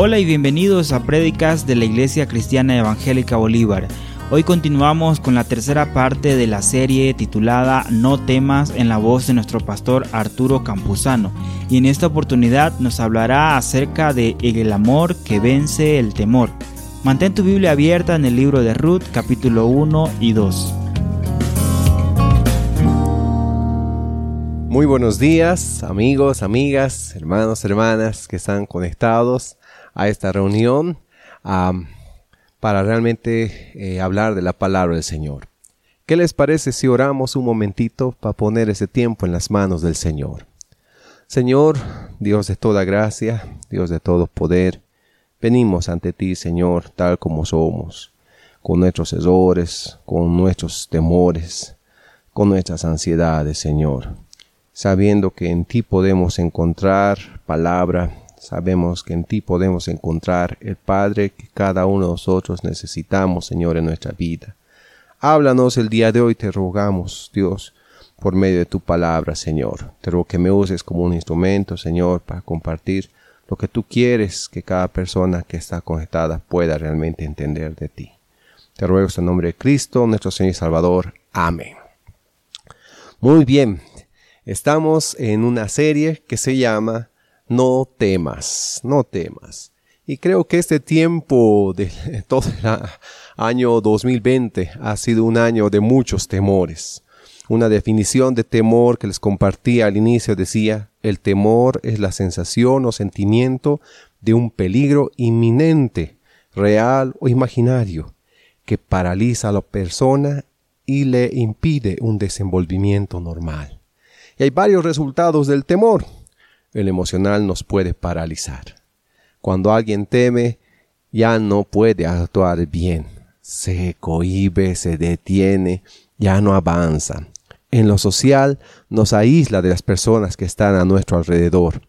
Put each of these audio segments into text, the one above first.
Hola y bienvenidos a Prédicas de la Iglesia Cristiana Evangélica Bolívar. Hoy continuamos con la tercera parte de la serie titulada No temas en la voz de nuestro pastor Arturo Campuzano y en esta oportunidad nos hablará acerca de el amor que vence el temor. Mantén tu Biblia abierta en el libro de Ruth capítulo 1 y 2. Muy buenos días amigos, amigas, hermanos, hermanas que están conectados a esta reunión para realmente eh, hablar de la palabra del Señor. ¿Qué les parece si oramos un momentito para poner ese tiempo en las manos del Señor? Señor, Dios de toda gracia, Dios de todo poder, venimos ante ti, Señor, tal como somos, con nuestros errores, con nuestros temores, con nuestras ansiedades, Señor, sabiendo que en ti podemos encontrar palabra, Sabemos que en ti podemos encontrar el Padre que cada uno de nosotros necesitamos, Señor, en nuestra vida. Háblanos el día de hoy, te rogamos, Dios, por medio de tu palabra, Señor. Te ruego que me uses como un instrumento, Señor, para compartir lo que tú quieres que cada persona que está conectada pueda realmente entender de ti. Te ruego en nombre de Cristo, nuestro Señor y Salvador. Amén. Muy bien, estamos en una serie que se llama no temas, no temas. Y creo que este tiempo de todo el año 2020 ha sido un año de muchos temores. Una definición de temor que les compartía al inicio decía, el temor es la sensación o sentimiento de un peligro inminente, real o imaginario, que paraliza a la persona y le impide un desenvolvimiento normal. Y hay varios resultados del temor el emocional nos puede paralizar. Cuando alguien teme, ya no puede actuar bien. Se cohíbe, se detiene, ya no avanza. En lo social nos aísla de las personas que están a nuestro alrededor.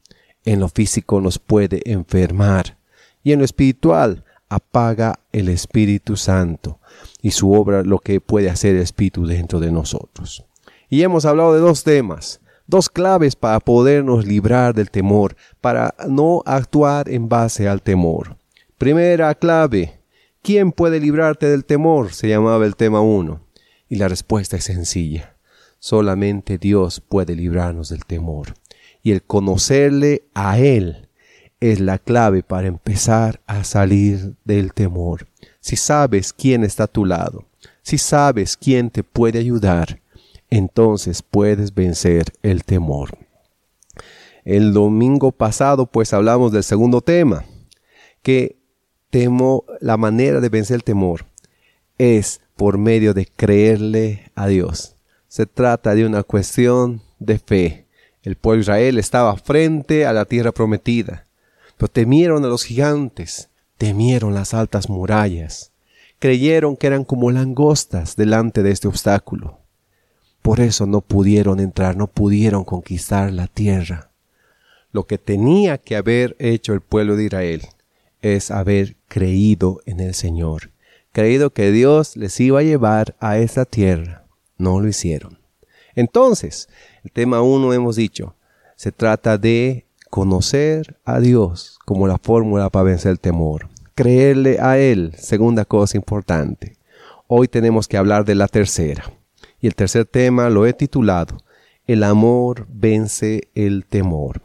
En lo físico nos puede enfermar. Y en lo espiritual apaga el Espíritu Santo y su obra lo que puede hacer el Espíritu dentro de nosotros. Y hemos hablado de dos temas, dos claves para podernos librar del temor, para no actuar en base al temor. Primera clave, ¿quién puede librarte del temor? se llamaba el tema 1. Y la respuesta es sencilla. Solamente Dios puede librarnos del temor. Y el conocerle a Él es la clave para empezar a salir del temor. Si sabes quién está a tu lado, si sabes quién te puede ayudar, entonces puedes vencer el temor. El domingo pasado pues hablamos del segundo tema, que temo la manera de vencer el temor es por medio de creerle a Dios. Se trata de una cuestión de fe. El pueblo de Israel estaba frente a la tierra prometida, pero temieron a los gigantes, temieron las altas murallas, creyeron que eran como langostas delante de este obstáculo. Por eso no pudieron entrar, no pudieron conquistar la tierra. Lo que tenía que haber hecho el pueblo de Israel es haber creído en el Señor, creído que Dios les iba a llevar a esa tierra. No lo hicieron. Entonces, el tema uno hemos dicho, se trata de conocer a Dios como la fórmula para vencer el temor. Creerle a Él, segunda cosa importante. Hoy tenemos que hablar de la tercera. Y el tercer tema lo he titulado El amor vence el temor.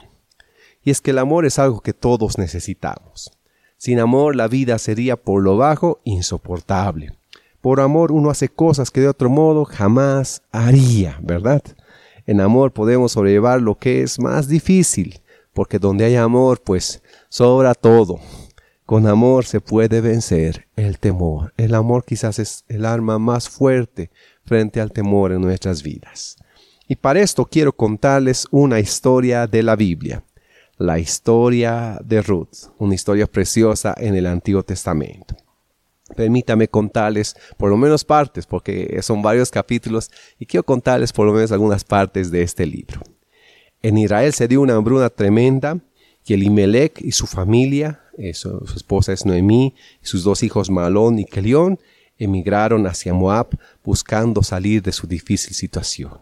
Y es que el amor es algo que todos necesitamos. Sin amor la vida sería por lo bajo insoportable. Por amor uno hace cosas que de otro modo jamás haría, ¿verdad? En amor podemos sobrellevar lo que es más difícil, porque donde hay amor, pues sobra todo. Con amor se puede vencer el temor. El amor quizás es el arma más fuerte frente al temor en nuestras vidas. Y para esto quiero contarles una historia de la Biblia, la historia de Ruth, una historia preciosa en el Antiguo Testamento. Permítame contarles por lo menos partes, porque son varios capítulos, y quiero contarles por lo menos algunas partes de este libro. En Israel se dio una hambruna tremenda, y Elimelech y su familia, eh, su, esposa es Noemí, y sus dos hijos Malón y Kelión, emigraron hacia Moab buscando salir de su difícil situación.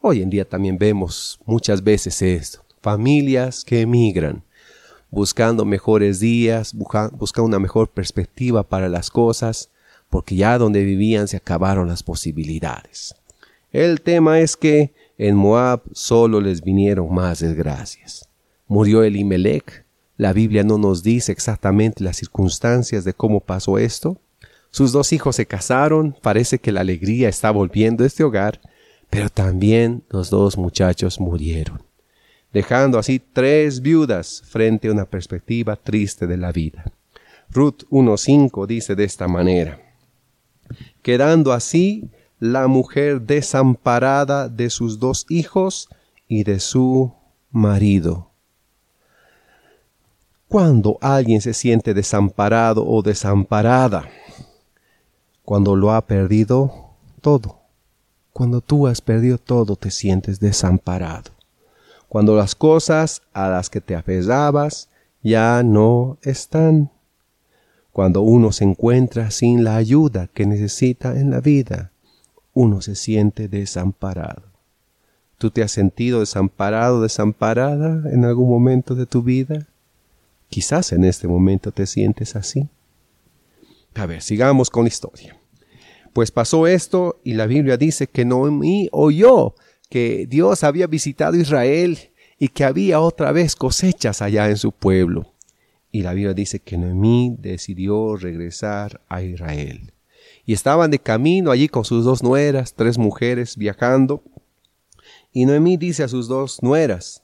Hoy en día también vemos muchas veces esto, familias que emigran, buscando mejores días, buscando una mejor perspectiva para las cosas, porque ya donde vivían se acabaron las posibilidades. El tema es que en Moab solo les vinieron más desgracias. Murió Elimelech. La Biblia no nos dice exactamente las circunstancias de cómo pasó esto. Sus dos hijos se casaron, parece que la alegría está volviendo a este hogar, pero también los dos muchachos murieron, dejando así tres viudas frente a una perspectiva triste de la vida. Ruth 1.5 dice de esta manera, quedando así la mujer desamparada de sus dos hijos y de su marido. Cuando alguien se siente desamparado o desamparada, cuando lo ha perdido todo. Cuando tú has perdido todo, te sientes desamparado. Cuando las cosas a las que te aferrabas ya no están cuando uno se encuentra sin la ayuda que necesita en la vida, uno se siente desamparado. ¿Tú te has sentido desamparado, desamparada en algún momento de tu vida? Quizás en este momento te sientes así. A ver, sigamos con la historia. Pues pasó esto y la Biblia dice que Noemí oyó que Dios había visitado Israel y que había otra vez cosechas allá en su pueblo. Y la Biblia dice que Noemí decidió regresar a Israel. Y estaban de camino allí con sus dos nueras, tres mujeres viajando. Y Noemí dice a sus dos nueras,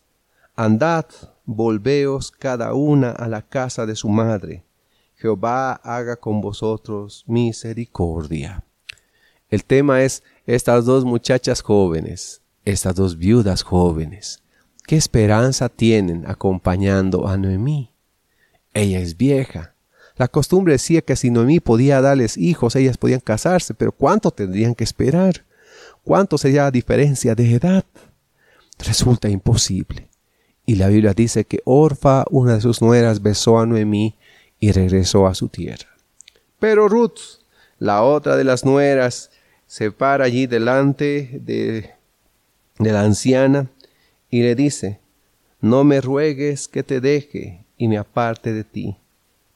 Andad, volveos cada una a la casa de su madre. Jehová haga con vosotros misericordia. El tema es estas dos muchachas jóvenes, estas dos viudas jóvenes. ¿Qué esperanza tienen acompañando a Noemí? Ella es vieja. La costumbre decía que si Noemí podía darles hijos, ellas podían casarse, pero ¿cuánto tendrían que esperar? ¿Cuánto sería la diferencia de edad? Resulta imposible. Y la Biblia dice que Orfa, una de sus nueras, besó a Noemí y regresó a su tierra. Pero Ruth, la otra de las nueras, se para allí delante de, de la anciana y le dice, no me ruegues que te deje y me aparte de ti,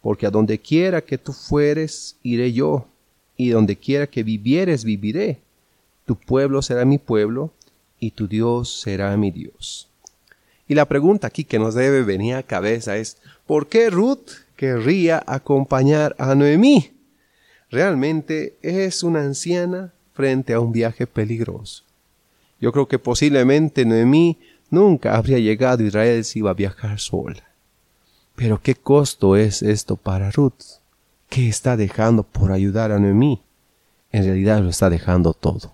porque a donde quiera que tú fueres, iré yo, y donde quiera que vivieres, viviré. Tu pueblo será mi pueblo, y tu Dios será mi Dios. Y la pregunta aquí que nos debe venir a cabeza es, ¿por qué Ruth querría acompañar a Noemí? Realmente es una anciana frente a un viaje peligroso. Yo creo que posiblemente Noemí nunca habría llegado a Israel si iba a viajar sola. Pero ¿qué costo es esto para Ruth? ¿Qué está dejando por ayudar a Noemí? En realidad lo está dejando todo.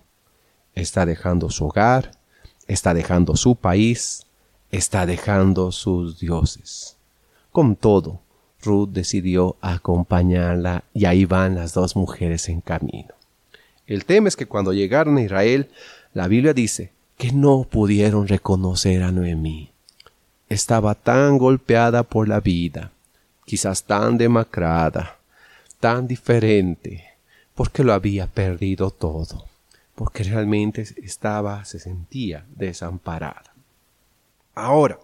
Está dejando su hogar, está dejando su país, está dejando sus dioses. Con todo, Ruth decidió acompañarla y ahí van las dos mujeres en camino. El tema es que cuando llegaron a Israel, la Biblia dice que no pudieron reconocer a Noemí estaba tan golpeada por la vida, quizás tan demacrada, tan diferente, porque lo había perdido todo, porque realmente estaba, se sentía desamparada. Ahora,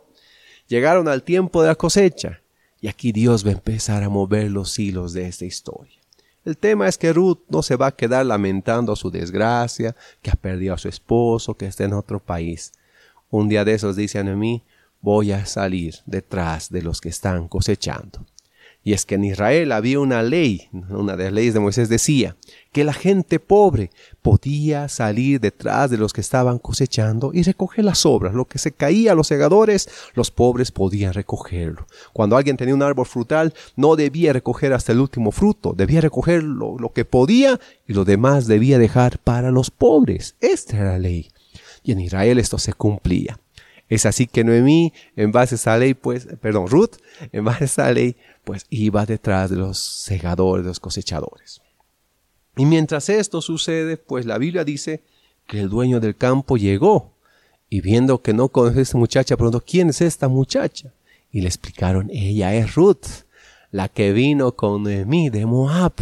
llegaron al tiempo de la cosecha, y aquí Dios va a empezar a mover los hilos de esta historia. El tema es que Ruth no se va a quedar lamentando su desgracia, que ha perdido a su esposo, que está en otro país. Un día de esos dice a Noemí, voy a salir detrás de los que están cosechando. Y es que en Israel había una ley, una de las leyes de Moisés decía que la gente pobre podía salir detrás de los que estaban cosechando y recoger las obras. Lo que se caía a los segadores, los pobres podían recogerlo. Cuando alguien tenía un árbol frutal, no debía recoger hasta el último fruto, debía recoger lo, lo que podía y lo demás debía dejar para los pobres. Esta era la ley. Y en Israel esto se cumplía. Es así que Noemí, en base a esa ley, pues, perdón, Ruth, en base a esa ley, pues iba detrás de los segadores, de los cosechadores. Y mientras esto sucede, pues la Biblia dice que el dueño del campo llegó y viendo que no conoce a esta muchacha, preguntó, ¿quién es esta muchacha? Y le explicaron, ella es Ruth, la que vino con Noemí de Moab.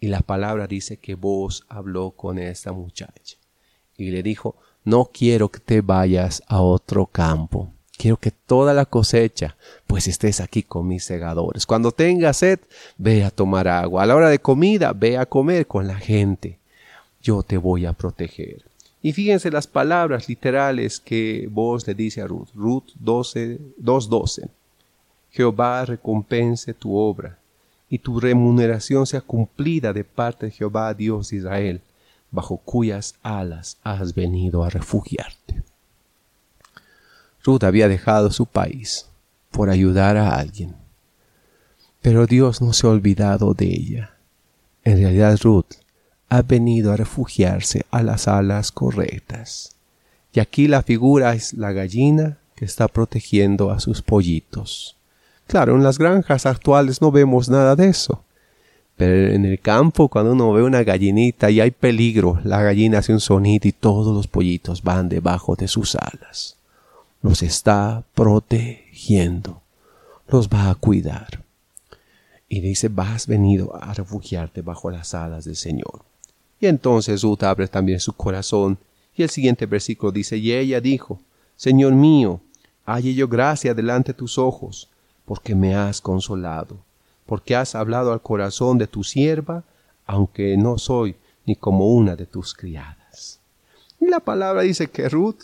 Y la palabra dice que vos habló con esta muchacha. Y le dijo, no quiero que te vayas a otro campo. Quiero que toda la cosecha, pues estés aquí con mis segadores. Cuando tengas sed, ve a tomar agua. A la hora de comida, ve a comer con la gente. Yo te voy a proteger. Y fíjense las palabras literales que vos le dice a Ruth. Ruth 12, 2.12. Jehová recompense tu obra y tu remuneración sea cumplida de parte de Jehová Dios de Israel, bajo cuyas alas has venido a refugiarte. Ruth había dejado su país por ayudar a alguien. Pero Dios no se ha olvidado de ella. En realidad Ruth ha venido a refugiarse a las alas correctas. Y aquí la figura es la gallina que está protegiendo a sus pollitos. Claro, en las granjas actuales no vemos nada de eso. Pero en el campo, cuando uno ve una gallinita y hay peligro, la gallina hace un sonido y todos los pollitos van debajo de sus alas los está protegiendo, los va a cuidar. Y dice, vas venido a refugiarte bajo las alas del Señor. Y entonces Ruth abre también su corazón. Y el siguiente versículo dice, y ella dijo, Señor mío, halle yo gracia delante de tus ojos, porque me has consolado, porque has hablado al corazón de tu sierva, aunque no soy ni como una de tus criadas. Y la palabra dice que Ruth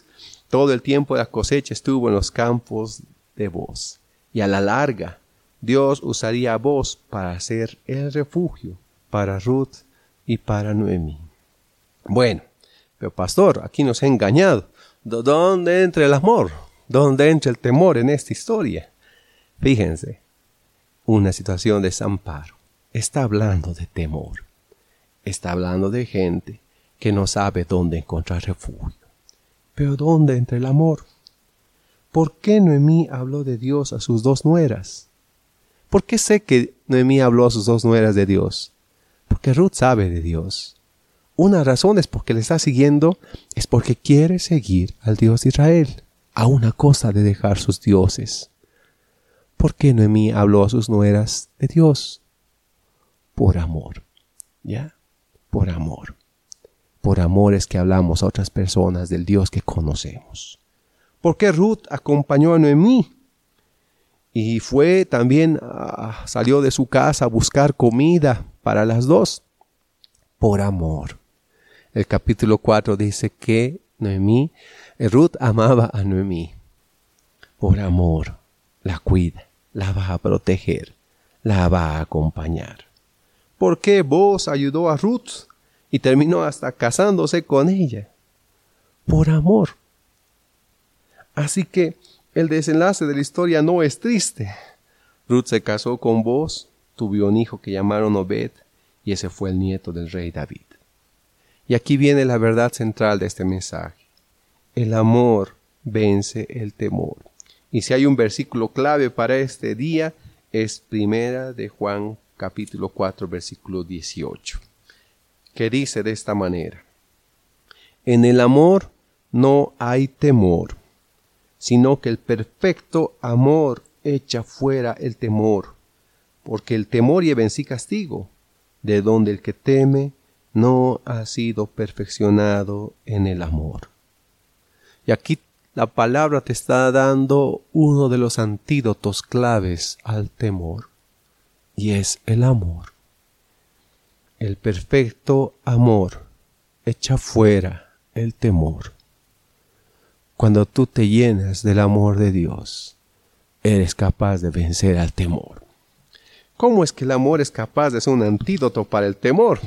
todo el tiempo de la cosecha estuvo en los campos de vos. Y a la larga, Dios usaría a vos para ser el refugio para Ruth y para Noemí. Bueno, pero pastor, aquí nos ha engañado. ¿Dónde entra el amor? ¿Dónde entra el temor en esta historia? Fíjense, una situación de desamparo. Está hablando de temor. Está hablando de gente que no sabe dónde encontrar refugio. Pero ¿dónde entre el amor? ¿Por qué Noemí habló de Dios a sus dos nueras? ¿Por qué sé que Noemí habló a sus dos nueras de Dios? Porque Ruth sabe de Dios. Una razón es porque le está siguiendo, es porque quiere seguir al Dios de Israel, a una cosa de dejar sus dioses. ¿Por qué Noemí habló a sus nueras de Dios? Por amor. ¿Ya? Por amor por amores que hablamos a otras personas del Dios que conocemos. Porque Ruth acompañó a Noemí y fue también, ah, salió de su casa a buscar comida para las dos, por amor. El capítulo 4 dice que Noemí, eh, Ruth amaba a Noemí, por amor, la cuida, la va a proteger, la va a acompañar. ¿Por qué vos ayudó a Ruth? y terminó hasta casándose con ella por amor. Así que el desenlace de la historia no es triste. Ruth se casó con vos, tuvo un hijo que llamaron Obed, y ese fue el nieto del rey David. Y aquí viene la verdad central de este mensaje. El amor vence el temor. Y si hay un versículo clave para este día, es primera de Juan capítulo 4 versículo 18 que dice de esta manera, En el amor no hay temor, sino que el perfecto amor echa fuera el temor, porque el temor lleva en sí castigo, de donde el que teme no ha sido perfeccionado en el amor. Y aquí la palabra te está dando uno de los antídotos claves al temor, y es el amor. El perfecto amor echa fuera el temor. Cuando tú te llenas del amor de Dios, eres capaz de vencer al temor. ¿Cómo es que el amor es capaz de ser un antídoto para el temor?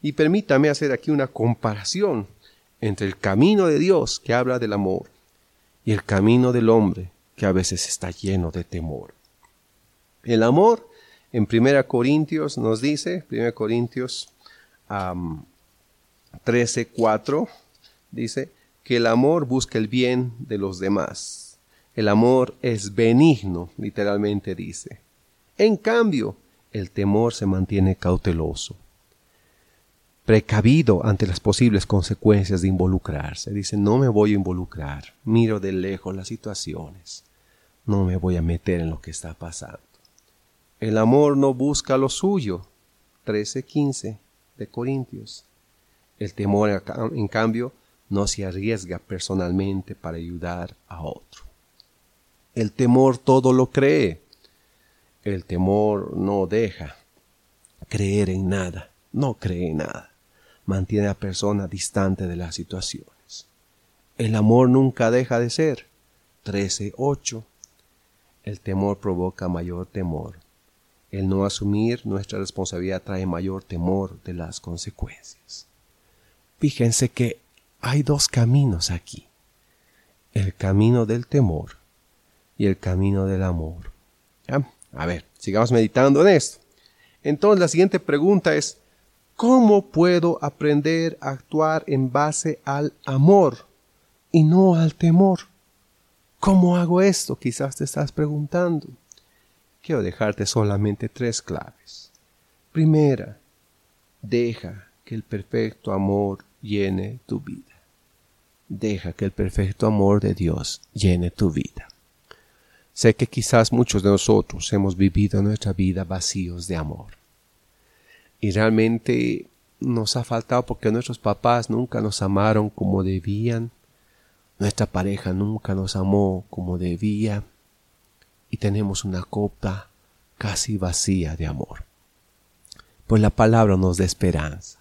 Y permítame hacer aquí una comparación entre el camino de Dios que habla del amor y el camino del hombre que a veces está lleno de temor. El amor en 1 Corintios nos dice, 1 Corintios 13, 4, dice que el amor busca el bien de los demás. El amor es benigno, literalmente dice. En cambio, el temor se mantiene cauteloso, precavido ante las posibles consecuencias de involucrarse. Dice, no me voy a involucrar, miro de lejos las situaciones, no me voy a meter en lo que está pasando. El amor no busca lo suyo. 13:15 de Corintios. El temor, en cambio, no se arriesga personalmente para ayudar a otro. El temor todo lo cree. El temor no deja creer en nada, no cree en nada. Mantiene a la persona distante de las situaciones. El amor nunca deja de ser. 13.8. El temor provoca mayor temor. El no asumir nuestra responsabilidad trae mayor temor de las consecuencias. Fíjense que hay dos caminos aquí. El camino del temor y el camino del amor. A ver, sigamos meditando en esto. Entonces la siguiente pregunta es, ¿cómo puedo aprender a actuar en base al amor y no al temor? ¿Cómo hago esto? Quizás te estás preguntando. Quiero dejarte solamente tres claves. Primera, deja que el perfecto amor llene tu vida. Deja que el perfecto amor de Dios llene tu vida. Sé que quizás muchos de nosotros hemos vivido nuestra vida vacíos de amor. Y realmente nos ha faltado porque nuestros papás nunca nos amaron como debían, nuestra pareja nunca nos amó como debía y tenemos una copa casi vacía de amor. Pues la palabra nos da esperanza.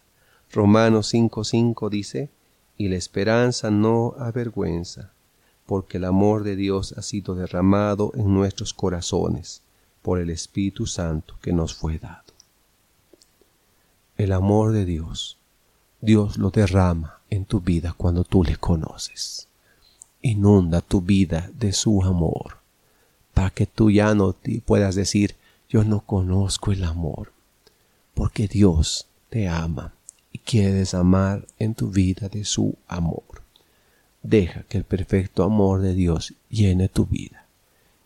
Romanos 5:5 dice, y la esperanza no avergüenza, porque el amor de Dios ha sido derramado en nuestros corazones por el Espíritu Santo que nos fue dado. El amor de Dios, Dios lo derrama en tu vida cuando tú le conoces. Inunda tu vida de su amor, para que tú ya no te puedas decir, yo no conozco el amor, porque Dios te ama y quiere amar en tu vida de su amor. Deja que el perfecto amor de Dios llene tu vida.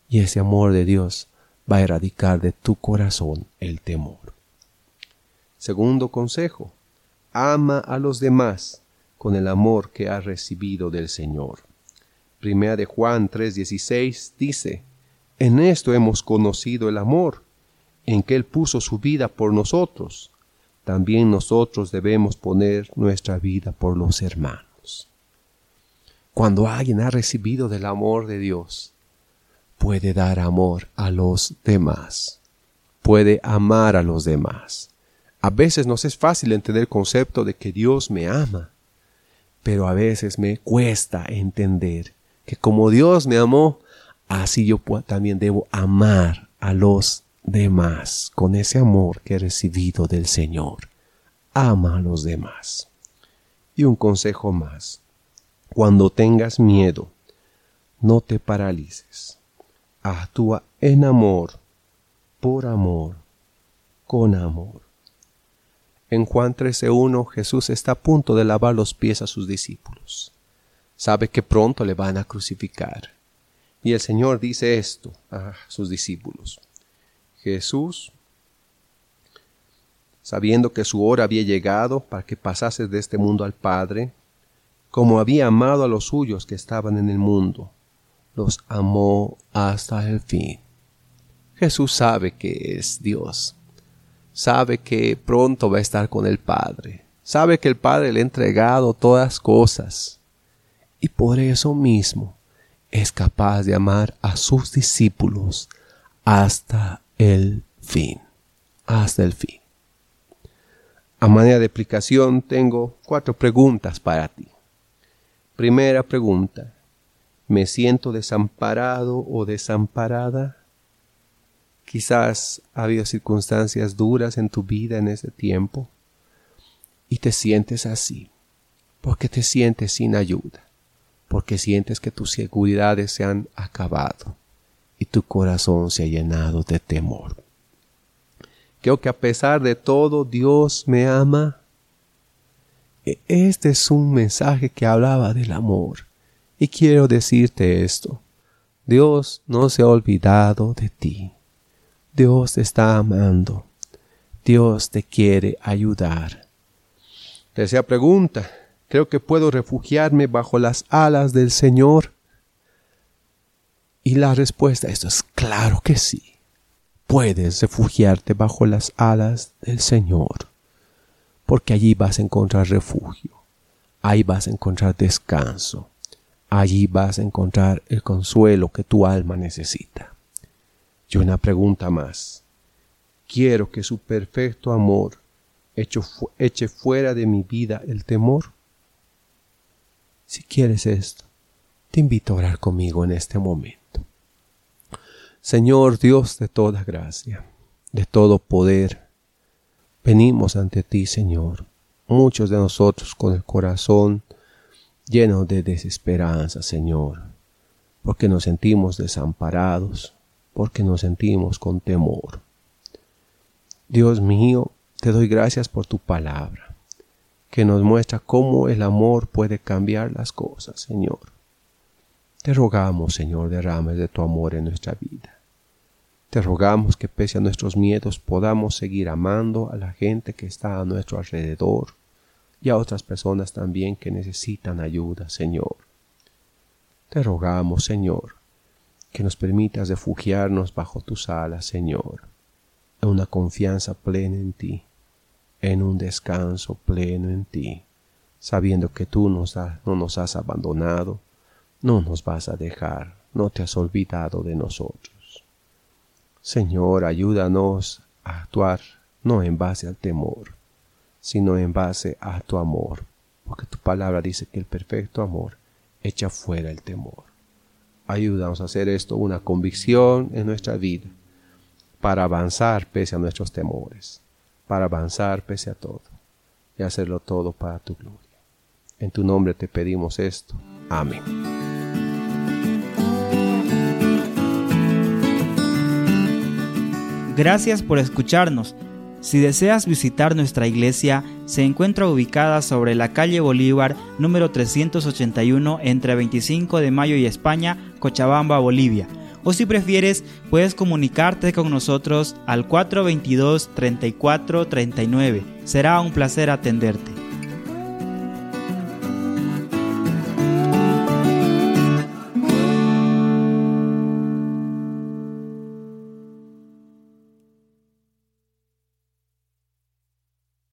Y ese amor de Dios va a erradicar de tu corazón el temor. Segundo consejo, ama a los demás con el amor que has recibido del Señor. Primera de Juan 3:16 dice, En esto hemos conocido el amor, en que Él puso su vida por nosotros. También nosotros debemos poner nuestra vida por los hermanos. Cuando alguien ha recibido del amor de Dios, puede dar amor a los demás, puede amar a los demás. A veces nos es fácil entender el concepto de que Dios me ama, pero a veces me cuesta entender que como Dios me amó, así yo también debo amar a los demás con ese amor que he recibido del Señor. Ama a los demás. Y un consejo más. Cuando tengas miedo, no te paralices. Actúa en amor, por amor, con amor. En Juan 13.1 Jesús está a punto de lavar los pies a sus discípulos. Sabe que pronto le van a crucificar. Y el Señor dice esto a sus discípulos. Jesús, sabiendo que su hora había llegado para que pasase de este mundo al Padre, como había amado a los suyos que estaban en el mundo, los amó hasta el fin. Jesús sabe que es Dios, sabe que pronto va a estar con el Padre, sabe que el Padre le ha entregado todas cosas, y por eso mismo es capaz de amar a sus discípulos hasta el fin, hasta el fin. A manera de explicación tengo cuatro preguntas para ti. Primera pregunta. ¿Me siento desamparado o desamparada? Quizás ha habido circunstancias duras en tu vida en ese tiempo y te sientes así, porque te sientes sin ayuda, porque sientes que tus seguridades se han acabado y tu corazón se ha llenado de temor. Creo que a pesar de todo Dios me ama e, este es un mensaje que hablaba del amor. Y quiero decirte esto. Dios no se ha olvidado de ti. Dios te está amando. Dios te quiere ayudar. Tercera pregunta. Creo que puedo refugiarme bajo las alas del Señor. Y la respuesta es claro que sí. Puedes refugiarte bajo las alas del Señor porque allí vas a encontrar refugio, ahí vas a encontrar descanso, Allí vas a encontrar el consuelo que tu alma necesita. Y una pregunta más. Quiero que su perfecto amor eche fuera de mi vida el temor. Si quieres esto, te invito a orar conmigo en este momento. Señor Dios de toda gracia, de todo poder, venimos ante ti, Señor, muchos de nosotros con el corazón lleno de desesperanza, Señor, porque nos sentimos desamparados, porque nos sentimos con temor. Dios mío, te doy gracias por tu palabra, que nos muestra cómo el amor puede cambiar las cosas, Señor. Te rogamos, Señor, derrames de tu amor en nuestra vida. Te rogamos que pese a nuestros miedos podamos seguir amando a la gente que está a nuestro alrededor y a otras personas también que necesitan ayuda, Señor. Te rogamos, Señor, que nos permitas refugiarnos bajo tus alas, Señor en una confianza plena en ti, en un descanso pleno en ti, sabiendo que tú nos no nos has abandonado, no nos vas a dejar, no te has olvidado de nosotros. Señor, ayúdanos a actuar no en base al temor, sino en base a tu amor, porque tu palabra dice que el perfecto amor echa fuera el temor. Ayúdanos a hacer esto una convicción en nuestra vida para avanzar pese a nuestros temores, para avanzar pese a todo y hacerlo todo para tu gloria. En tu nombre te pedimos esto. Amén. Gracias por escucharnos. Si deseas visitar nuestra iglesia, se encuentra ubicada sobre la calle Bolívar número 381 entre 25 de Mayo y España, Cochabamba, Bolivia o si prefieres puedes comunicarte con nosotros al 422 3439. Será un placer atenderte.